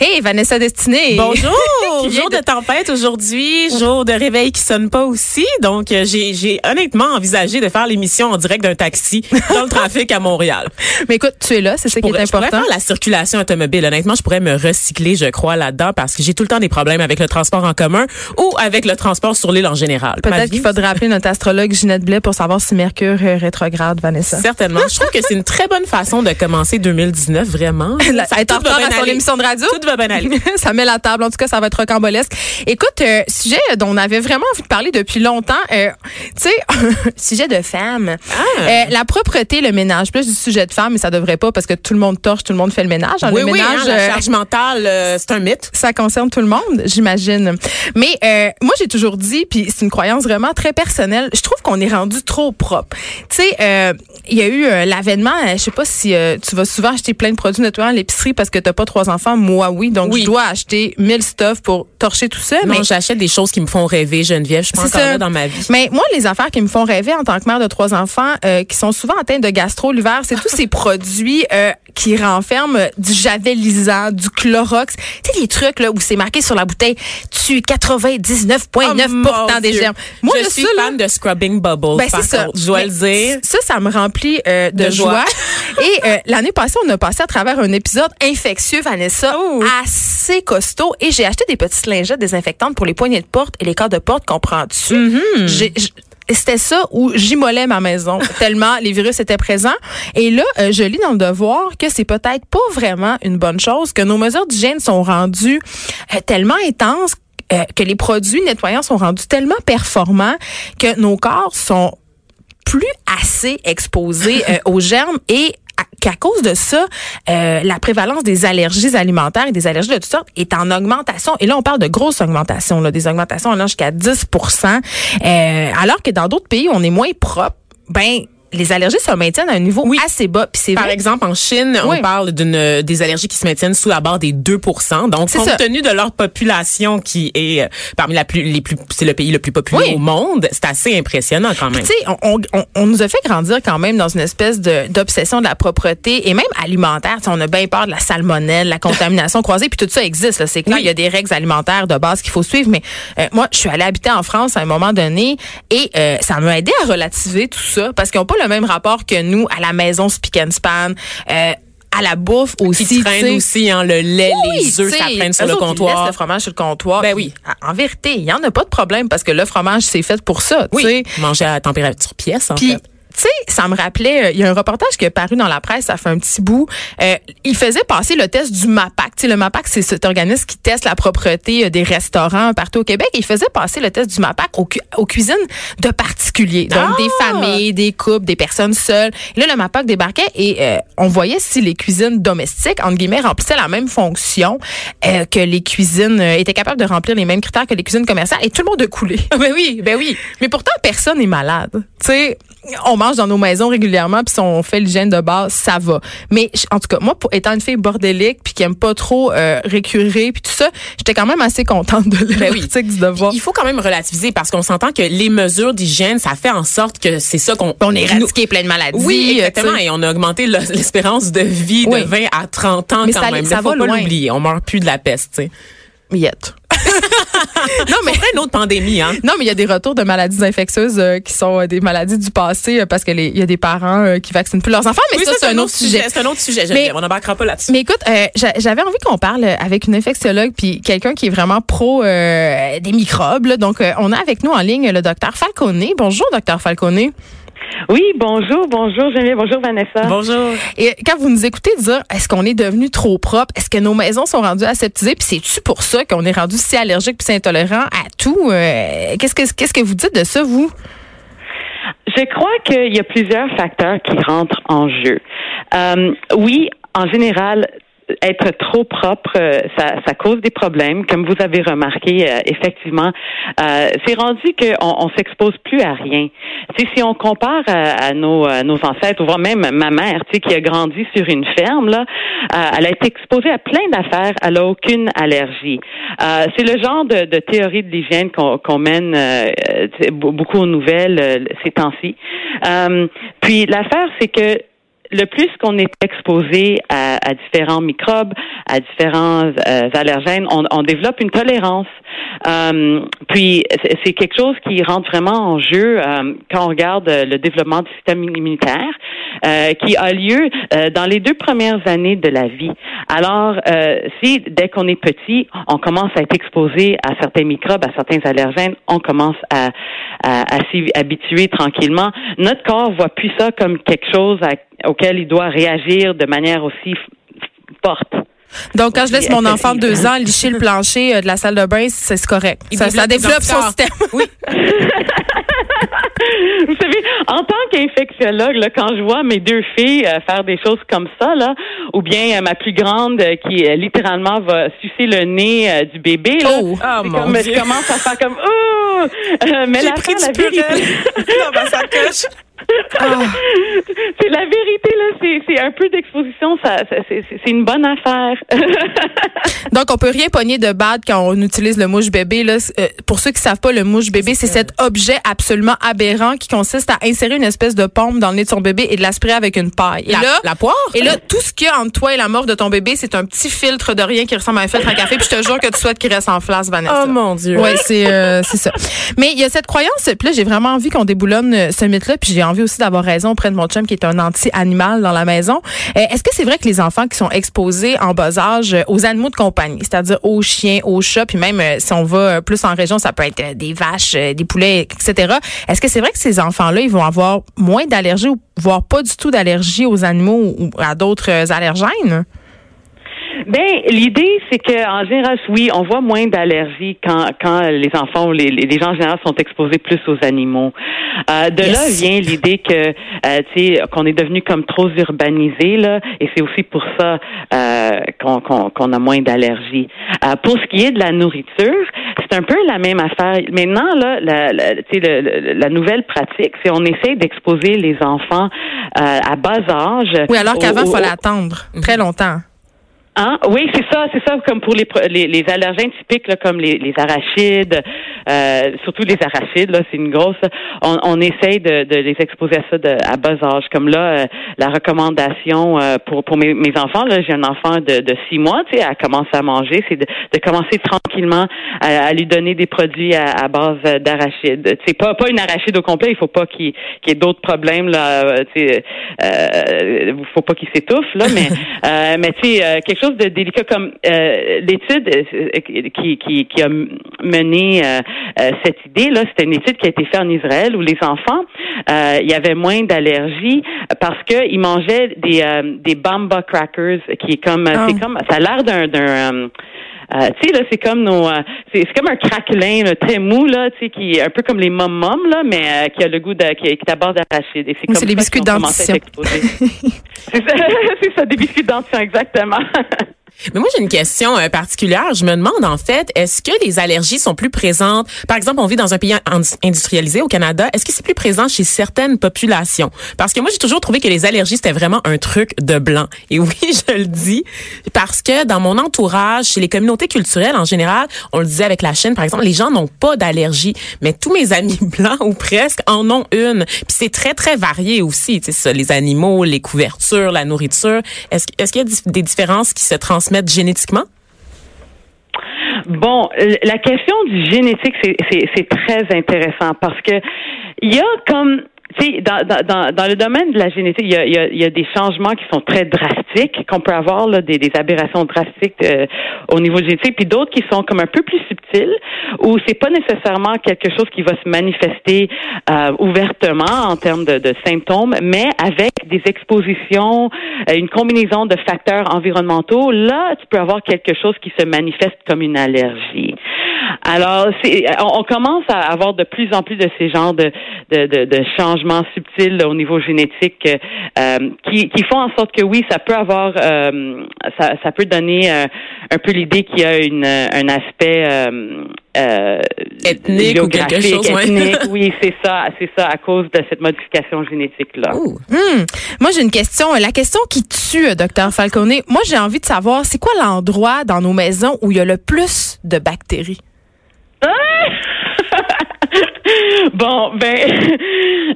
Hey, Vanessa Destinée. Bonjour! Jour de- de tempête aujourd'hui, jour de réveil qui sonne pas aussi. Donc, euh, j'ai honnêtement envisagé de faire l'émission en direct d'un taxi dans le trafic à Montréal. Mais écoute, tu es là, c'est ça qui est Pourrais- je pourrais important. faire la circulation automobile. Honnêtement, je pourrais me recycler, je crois, là-dedans parce que j'ai tout le temps des problèmes avec le transport en commun ou avec le transport sur l'île en général. Peut-être qu'il faudrait appeler notre astrologue Ginette Blais pour savoir si Mercure est rétrograde, Vanessa. Certainement. Je trouve que c'est une très bonne façon de commencer 2019, vraiment. La- Ça- être en tout va retard à son émission de radio. Tout va bien aller. ça met la table. En tout cas, ça va être rocambolesque. Écoute, euh, sujet dont on avait vraiment envie de parler depuis longtemps. euh, tu sais, sujet de femme. Ah. Euh, la propreté, le ménage. Plus du sujet de femme, mais ça devrait pas parce que tout le monde torche, tout le monde fait le ménage. hein. Oui, le oui, ménage, hein, la charge mentale, c'est un mythe. ça concerne tout le monde, j'imagine. Mais moi, j'ai toujours dit, puis c'est une croyance vraiment très personnelle, je trouve qu'on est rendu trop propre. Tu sais, il y a eu l'avènement, je sais pas si tu vas souvent acheter plein de produits nettoyants à l'épicerie parce que t'as pas trois enfants. Moi, oui. Donc, Oui. je dois acheter 1000 stuff pour torcher tout ça. Non, mais j'achète des choses qui me font rêver, Geneviève. Je suis encore ça. là dans ma vie. Mais moi, les affaires qui me font rêver en tant que mère de trois enfants, euh, qui sont souvent atteints de gastro l'hiver, c'est tous ces produits euh, qui renferment du javelisant, du Clorox. Tu sais, les trucs là où c'est marqué sur la bouteille, tu 99,9 Oh, des germes. Moi, je suis ça, là, fan de Scrubbing Bubbles. ben, c'est ça. Je dois Mais le dire. Ça, ça me remplit euh, de, De joie. joie. et euh, l'année passée, on a passé à travers un épisode infectieux, Vanessa, Oh. assez costaud. Et j'ai acheté des petites lingettes désinfectantes pour les poignées de porte et les cadres de porte qu'on prend dessus. C'était ça où j'immolais ma maison tellement les virus étaient présents. Et là, euh, je lis dans le devoir que c'est peut-être pas vraiment une bonne chose, que nos mesures d'hygiène sont rendues euh, tellement intenses euh, que les produits nettoyants sont rendus tellement performants que nos corps sont plus assez exposés euh, aux germes et qu'à cause de ça, euh, la prévalence des allergies alimentaires et des allergies de toutes sortes est en augmentation. Et là, on parle de grosses augmentations, là, des augmentations allant jusqu'à 10% euh, alors que dans d'autres pays on est moins propre, ben les allergies se maintiennent à un niveau Oui. assez bas. Puis c'est Par vrai exemple, en Chine, Oui. on parle d'une des allergies qui se maintiennent sous la barre des 2% Donc, C'est compte ça. tenu de leur population qui est euh, parmi la plus les plus c'est le pays le plus populaire Oui. au monde, c'est assez impressionnant quand même. Tu sais, on, on, on- nous a fait grandir quand même dans une espèce de d'obsession de la propreté et même alimentaire. On a bien peur de la salmonelle, la contamination croisée, puis tout ça existe. là. C'est clair, il y a des règles alimentaires de base qu'il faut suivre. Mais euh, moi, je suis allée habiter en France à un moment donné et euh, ça m'a aidé à relativiser tout ça parce qu'ils n'ont pas le même rapport que nous à la maison spick and span. euh, à la bouffe aussi, qui sais. aussi hein, le lait, Oui, les œufs, ça traîne sur le comptoir. le fromage sur le comptoir. Ben oui. En vérité, il y en a pas de problème parce que le fromage c'est fait pour ça. tu sais. Oui, manger à température pièce en Puis, fait. Sais, ça me rappelait, euh, il y a un reportage qui est paru dans la presse, ça fait un petit bout. Euh, il faisait passer le test du MAPAC. Tu sais, le MAPAC, c'est cet organisme qui teste la propreté euh, des restaurants partout au Québec. Il faisait passer le test du MAPAC aux, cu- aux cuisines de particuliers. Donc, Ah! des familles, des couples, des personnes seules. Et là, le MAPAC débarquait et euh, on voyait si les cuisines domestiques, entre guillemets, remplissaient la même fonction euh, que les cuisines, étaient capables de remplir les mêmes critères que les cuisines commerciales. Et tout le monde a coulé. Ben oui, ben oui. Mais pourtant, personne n'est malade. Tu sais, on mange dans nos maisons régulièrement, puis si on fait l'hygiène de base, ça va. Mais en tout cas, moi, pour, étant une fille bordélique, puis qui aime pas trop euh, récurer, puis tout ça, j'étais quand même assez contente de Ben oui. l'article du devoir. Il faut quand même relativiser parce qu'on s'entend que les mesures d'hygiène, ça fait en sorte que c'est ça qu'on On est nous- éradiqué plein de maladies. Oui, exactement. Et on a augmenté le- l'espérance de vie Oui. de 20 à 30 ans Mais quand ça- même. ça Il faut va pas l'oublier. On meurt plus de la peste, tu sais. Miette. Non, mais une autre pandémie, hein. Non, mais il y a des retours de maladies infectieuses euh, qui sont euh, des maladies du passé euh, parce qu'il y a des parents qui vaccinent plus leurs enfants, mais Oui, ça, c'est un autre sujet. C'est un autre sujet, Mais-. On n'embarquera pas là-dessus. Mais écoute, j'a- j'avais envie qu'on parle avec une infectiologue puis quelqu'un qui est vraiment pro des microbes. là. Donc, on a avec nous en ligne le docteur Falcone. Bonjour, docteur Falcone. Oui, bonjour, bonjour Geneviève, bonjour Vanessa. Bonjour. Et quand vous nous écoutez dire, est-ce qu'on est devenu trop propre? Est-ce que nos maisons sont rendues aseptisées? Puis c'est-tu pour ça qu'on est rendu si allergique puis si intolérant à tout? Euh, qu'est-ce, que, qu'est-ce que vous dites de ça, vous? Je crois qu'il y a plusieurs facteurs qui rentrent en jeu. Euh, oui, en général, être trop propre, euh, ça, ça cause des problèmes. Comme vous avez remarqué, euh, effectivement, euh, c'est rendu qu'on on, s'expose plus à rien. Tu si on compare à, nos, nos ancêtres, ou voire même ma mère, tu sais, qui a grandi sur une ferme, là, elle a été exposée à plein d'affaires, elle a aucune allergie. c'est le genre de, de théorie de l'hygiène qu'on mène beaucoup aux nouvelles ces temps-ci. puis l'affaire, c'est que le plus qu'on est exposé à, différents microbes, à différents euh, allergènes, on, on, développe une tolérance. Euh, puis c'est quelque chose qui rentre vraiment en jeu euh, quand on regarde le développement du système immunitaire, qui a lieu dans les deux premières années de la vie. Alors, si dès qu'on est petit, on commence à être exposé à certains microbes, à certains allergènes, on commence à, à, à s'y habituer tranquillement. Notre corps voit plus ça comme quelque chose à auquel il doit réagir de manière aussi forte. Donc, quand je laisse mon enfant de deux ans licher le plancher euh, de la salle de bain, c'est correct. ça, développe son système. Oui. Vous savez, en tant qu'infectiologue, quand je vois mes deux filles euh, faire des choses comme ça, là, ou bien euh, ma plus grande qui littéralement va sucer le nez du bébé, là, oh, oh mon comme, Dieu. je commence à faire comme oh, mais la pris la vérité. non, ben, ça coche. Ah. c'est la vérité là, c'est un peu d'exposition, ça, c'est une bonne affaire. Donc on peut rien pogner de bad quand on utilise le mouche bébé là. Euh, pour ceux qui savent pas, le mouche bébé, c'est cet objet absolument aberrant qui consiste à insérer une espèce de pompe dans le nez de son bébé et de l'aspirer avec une paille. Et la, là, la poire? Et là, tout ce qu'il y a entre toi et la mort de ton bébé, c'est un petit filtre de rien qui ressemble à un filtre à café. Puis je te jure que tu souhaites qu'il reste en place, Vanessa. Oh mon Dieu. Ouais, c'est euh, c'est ça. Mais il y a cette croyance. Puis là, j'ai vraiment envie qu'on déboulonne euh, ce mythe-là. Puis j'ai envie aussi d'avoir raison auprès de mon chum qui est un anti-animal dans la maison. Euh, est-ce que c'est vrai que les enfants qui sont exposés en bas âge aux animaux de compagnie, c'est-à-dire aux chiens, aux chats, puis même si on va plus en région, ça peut être des vaches, des poulets, etc. Est-ce que c'est vrai que ces enfants-là, ils vont avoir moins d'allergies ou voire pas du tout d'allergies aux animaux ou à d'autres allergènes? Ben, l'idée, c'est que en général, oui, on voit moins d'allergies quand, quand les enfants ou les, les gens en général sont exposés plus aux animaux. Euh, de là vient l'idée que, euh, tu sais, qu'on est devenu comme trop urbanisé là, et c'est aussi pour ça euh, qu'on qu'on a moins d'allergies. Euh, pour ce qui est de la nourriture, c'est un peu la même affaire. Maintenant, là, la, la, le, la nouvelle pratique, c'est on essaie d'exposer les enfants euh, à bas âge. Oui, alors qu'avant, il fallait attendre très longtemps. Hein? Oui, c'est ça, c'est ça, comme pour les, les, les allergènes typiques, là, comme les, les arachides, euh, surtout les arachides, là, c'est une grosse. On, on essaye de, de, les exposer à ça de, à bas âge. Comme là, euh, la recommandation euh, pour, pour mes, mes enfants, là, j'ai un enfant de, de six mois, tu sais, à commencer à manger, c'est de, de commencer tranquillement à, lui donner des produits à, à base d'arachides. C'est pas pas une arachide au complet, il faut pas qu'il y ait d'autres problèmes là, tu sais, euh, faut pas qu'il s'étouffe là, mais mais tu sais quelque chose de délicat comme euh, l'étude euh, qui, qui, qui, a mené euh, cette idée là, c'était une étude qui a été faite en Israël où les enfants il y avait moins d'allergies parce que ils mangeaient des des bamba crackers qui est comme c'est oh. comme ça a l'air d'un d'un euh, tu sais là, c'est comme nos, c'est comme un craquelin très mou là, tu sais, qui est un peu comme les mom mom là, mais qui a le goût de, qui, est à base d'arachide. c'est comme des biscuits dentition. c'est ça, c'est ça, des biscuits dentition exactement. Mais moi, j'ai une question euh, particulière. Je me demande, en fait, est-ce que les allergies sont plus présentes? Par exemple, on vit dans un pays industrialisé au Canada. Est-ce que c'est plus présent chez certaines populations? Parce que moi, j'ai toujours trouvé que les allergies, c'était vraiment un truc de blanc. Et oui, je le dis, parce que dans mon entourage, chez les communautés culturelles en général, on le disait avec la Chine, par exemple, les gens n'ont pas d'allergie. Mais tous mes amis blancs, ou presque, en ont une. Puis c'est très, très varié aussi. Tu ça, les animaux, les couvertures, la nourriture. Est-ce est qu'il y a des différences qui se transmettent génétiquement? Bon, la question du génétique, c'est très intéressant parce que il y a comme dans, le domaine de la génétique, il y a, des changements qui sont très drastiques, qu'on peut avoir des aberrations drastiques euh, au niveau génétique, puis d'autres qui sont comme un peu plus subtiles, où c'est pas nécessairement quelque chose qui va se manifester euh, ouvertement en termes de, de, symptômes, mais avec des expositions, euh, une combinaison de facteurs environnementaux, là, tu peux avoir quelque chose qui se manifeste comme une allergie. Alors, on, on commence à avoir de plus en plus de ces genres de, de, de, de changements subtils au niveau génétique euh, qui, qui font en sorte que oui, ça peut avoir, euh, ça, ça peut donner euh, un peu l'idée qu'il y a une, un aspect euh, euh, Ethnique ou quelque chose, ouais. ethnique. oui, c'est ça, c'est ça, à cause de cette modification génétique là. Ouh. Hmm. Moi, j'ai une question. La question qui tue, euh, docteur Falcone. Moi, j'ai envie de savoir, c'est quoi l'endroit dans nos maisons où il y a le plus de bactéries? Bon, ben,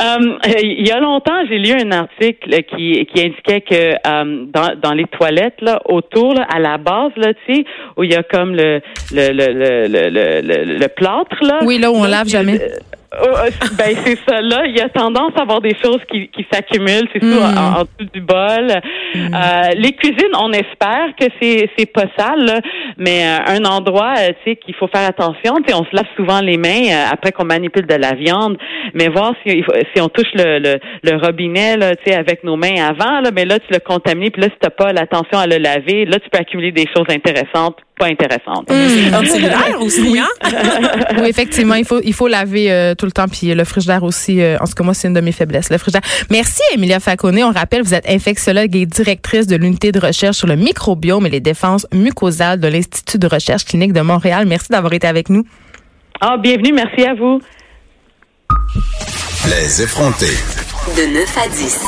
euh, il y a longtemps, j'ai lu un article qui, qui indiquait que euh, dans, dans les toilettes là, autour, là, à la base, là, tu sais, où il y a comme le le le le le, le, plâtre là. Oui, là où on lave jamais. Euh, euh, ben c'est ça. Là, il y a tendance à avoir des choses qui, qui s'accumulent, c'est sûr, Mm. en, en dessous du bol. Euh, les cuisines, on espère que c'est c'est pas sale, là, mais euh, un endroit, euh, tu sais, qu'il faut faire attention. Tu sais, on se lave souvent les mains après qu'on manipule de la viande, mais voir si, on touche le, le, le robinet, là, tu avec nos mains avant, là, mais là tu l'as contaminé, puis là si t'as pas l'attention à le laver, là tu peux accumuler des choses intéressantes, pas intéressantes. Hmm. Anticellulaire aussi, hein? oui, effectivement, il faut il faut laver euh, tout le temps puis le frigidaire aussi. euh, en tout cas, moi, c'est une de mes faiblesses, le frigidaire. Merci, Emilia Facone. On rappelle, vous êtes infectiologue et directrice de l'unité de recherche sur le microbiome et les défenses mucosales de l'Institut de recherche clinique de Montréal. Merci d'avoir été avec nous. Ah, bienvenue, merci à vous. Les effrontés. De 9 à 10.